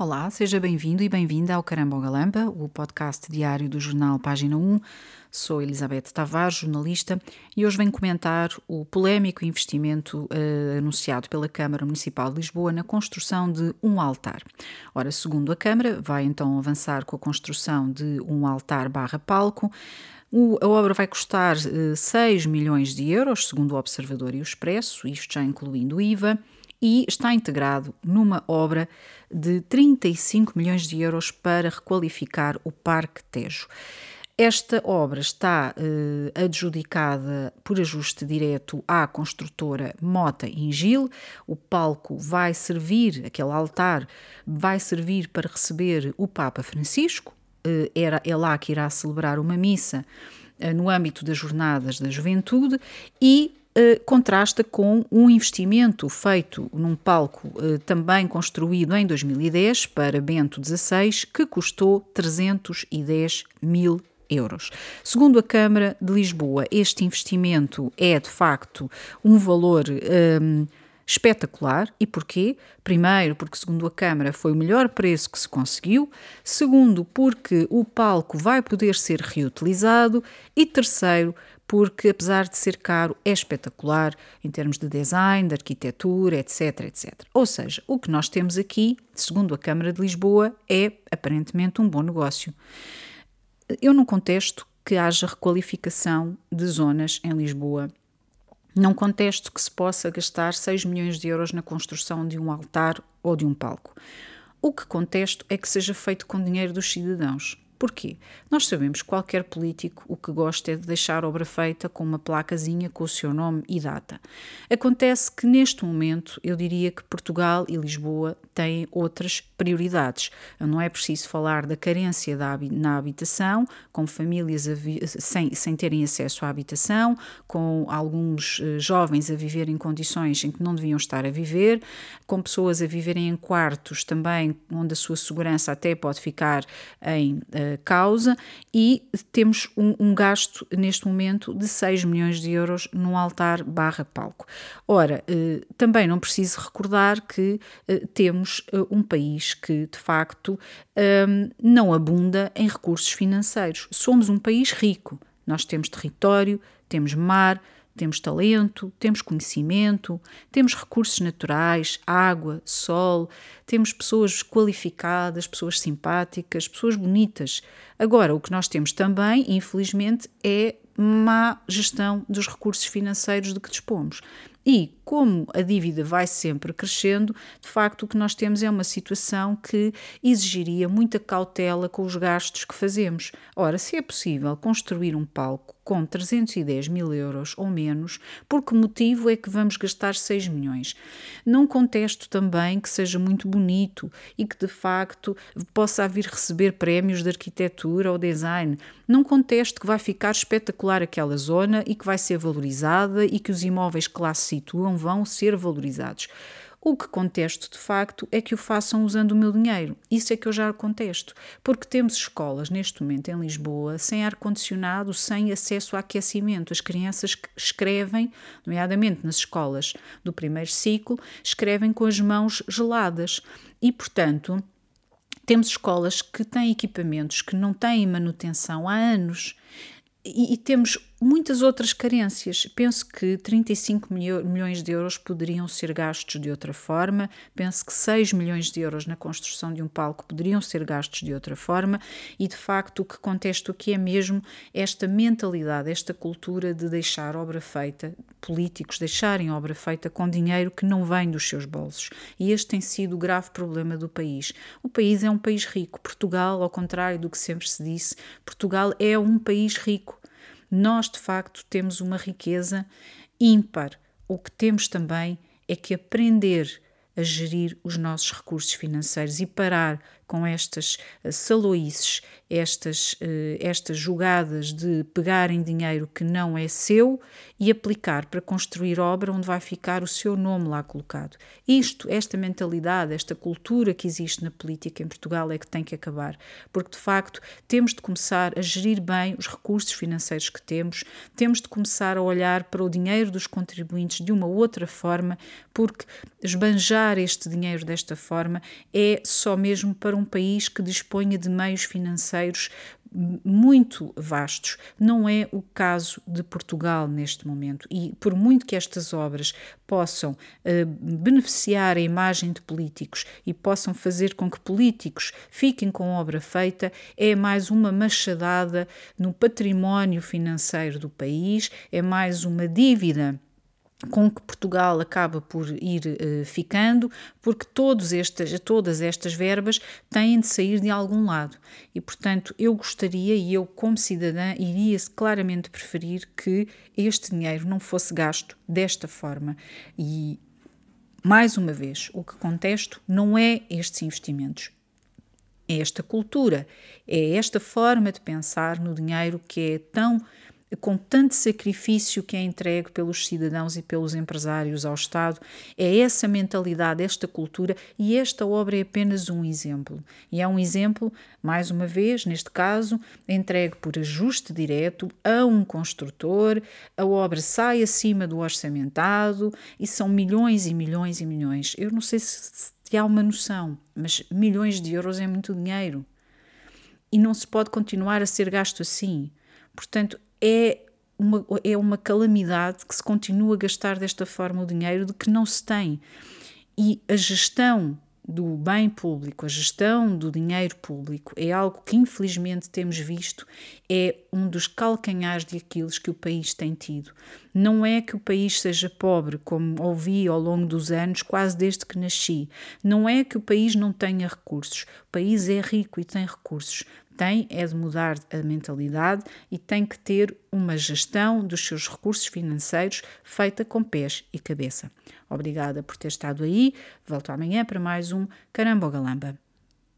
Olá, seja bem-vindo e bem-vinda ao Caramba Galamba, o podcast diário do jornal Página 1. Sou Elizabeth Tavares, jornalista, e hoje venho comentar o polémico investimento uh, anunciado pela Câmara Municipal de Lisboa na construção de um altar. Ora, segundo a Câmara, vai então avançar com a construção de um altar barra palco. O, a obra vai custar eh, 6 milhões de euros, segundo o Observador e o Expresso, isto já incluindo o IVA e está integrado numa obra de 35 milhões de euros para requalificar o Parque Tejo. Esta obra está eh, adjudicada por ajuste direto à construtora Mota Ingil. O palco vai servir, aquele altar, vai servir para receber o Papa Francisco. Eh, era, é lá que irá celebrar uma missa eh, no âmbito das Jornadas da Juventude e eh, contrasta com um investimento feito num palco eh, também construído em 2010 para Bento XVI, que custou 310 mil euros. Segundo a Câmara de Lisboa, este investimento é de facto um valor. Um, espetacular. E porquê? Primeiro, porque, segundo a Câmara, foi o melhor preço que se conseguiu. Segundo, porque o palco vai poder ser reutilizado. E terceiro, porque apesar de ser caro, é espetacular em termos de design, de arquitetura, etc, etc. Ou seja, o que nós temos aqui, segundo a Câmara de Lisboa, é aparentemente um bom negócio. Eu não contesto que haja requalificação de zonas em Lisboa. Não contesto que se possa gastar 6 milhões de euros na construção de um altar ou de um palco. O que contesto é que seja feito com dinheiro dos cidadãos. Porquê? Nós sabemos que qualquer político o que gosta é de deixar obra feita com uma placazinha com o seu nome e data. Acontece que neste momento eu diria que Portugal e Lisboa têm outras prioridades. Não é preciso falar da carência da, na habitação, com famílias sem, sem terem acesso à habitação, com alguns uh, jovens a viver em condições em que não deviam estar a viver, com pessoas a viverem em quartos também onde a sua segurança até pode ficar em uh, causa e temos um, um, gasto neste momento de 6 milhões de euros num altar barra palco. Ora, eh, também não preciso recordar que eh, temos eh, um país que de facto ehm, não abunda em recursos financeiros. Somos um país rico. Nós temos território, temos mar, temos talento, temos conhecimento, temos recursos naturais, água, sol, temos pessoas qualificadas, pessoas simpáticas, pessoas bonitas. Agora, o que nós temos também, infelizmente, é má gestão dos recursos financeiros de que dispomos. E como a dívida vai sempre crescendo, de facto o que nós temos é uma situação que exigiria muita cautela com os gastos que fazemos. Ora, se é possível construir um palco com 310 mil euros ou menos, por que motivo é que vamos gastar 6 milhões? Não contesto também que seja muito bonito e que de facto possa vir receber prémios de arquitetura ou design. Não contesto que vai ficar espetacular aquela zona e que vai ser valorizada e que os imóveis que lá se situam vão ser valorizados. O que contesto de facto é que o façam usando o meu dinheiro. Isso é que eu já contesto. Porque temos escolas neste momento em Lisboa sem ar-condicionado, sem acesso a aquecimento. As crianças escrevem, nomeadamente nas escolas do primeiro ciclo, escrevem com as mãos geladas. E, portanto, temos escolas que têm equipamentos que não têm manutenção há anos. E, e, temos muitas outras carências. Penso que 35 milhões de euros poderiam ser gastos de outra forma, penso que 6 milhões de euros na construção de um palco poderiam ser gastos de outra forma, e de facto o que contesto aqui é mesmo esta mentalidade, esta cultura de deixar obra feita, políticos deixarem obra feita com dinheiro que não vem dos seus bolsos. E este tem sido o grave problema do país. O país é um país rico. Portugal, ao contrário do que sempre se disse, Portugal é um país rico nós de facto temos uma riqueza ímpar. O que temos também é que aprender a gerir os nossos recursos financeiros e parar com estas eh, saloices, estas, eh, estas jogadas de pegarem dinheiro que não é seu e aplicar para construir obra onde vai ficar o seu nome lá colocado. Isto, esta mentalidade, esta cultura que existe na política em Portugal é que tem que acabar, porque de facto temos de começar a gerir bem os recursos financeiros que temos, temos de começar a olhar para o dinheiro dos contribuintes de uma outra forma, porque esbanjar este dinheiro desta forma é só mesmo para um país que disponha de meios financeiros muito vastos. Não é o caso de Portugal neste momento. E por muito que estas obras possam uh, beneficiar a imagem de políticos e possam fazer com que políticos fiquem com obra feita, é mais uma machadada no património financeiro do país, é mais uma dívida com que Portugal acaba por ir uh, ficando, porque todos estas, todas estas verbas têm de sair de algum lado. E, portanto, eu gostaria e eu, como cidadã, iria claramente preferir que este dinheiro não fosse gasto desta forma. E, mais uma vez, o que contesto não é estes investimentos. É esta cultura, é esta forma de pensar no dinheiro que é tão com tanto sacrifício que é entregue pelos cidadãos e pelos empresários ao Estado. É essa mentalidade, esta cultura, e esta obra é apenas um exemplo. E é um exemplo, mais uma vez, neste caso, entregue por ajuste direto a um construtor, a obra sai acima do orçamentado e são milhões e milhões e milhões. Eu não sei se, se há uma noção, mas milhões de euros é muito dinheiro. E não se pode continuar a ser gasto assim. Portanto, é uma, é uma calamidade que se continua a gastar desta forma o dinheiro de que não se tem. E a gestão do bem público, a gestão do dinheiro público é algo que infelizmente temos visto, é um dos calcanhares de Aquiles que o país tem tido. Não é que o país seja pobre, como ouvi ao longo dos anos, quase desde que nasci. Não é que o país não tenha recursos. O país é rico e tem recursos tem é de mudar a mentalidade e tem que ter uma gestão dos seus recursos financeiros feita com pés e cabeça. Obrigada por ter estado aí. Volto amanhã para mais um Caramba Galamba.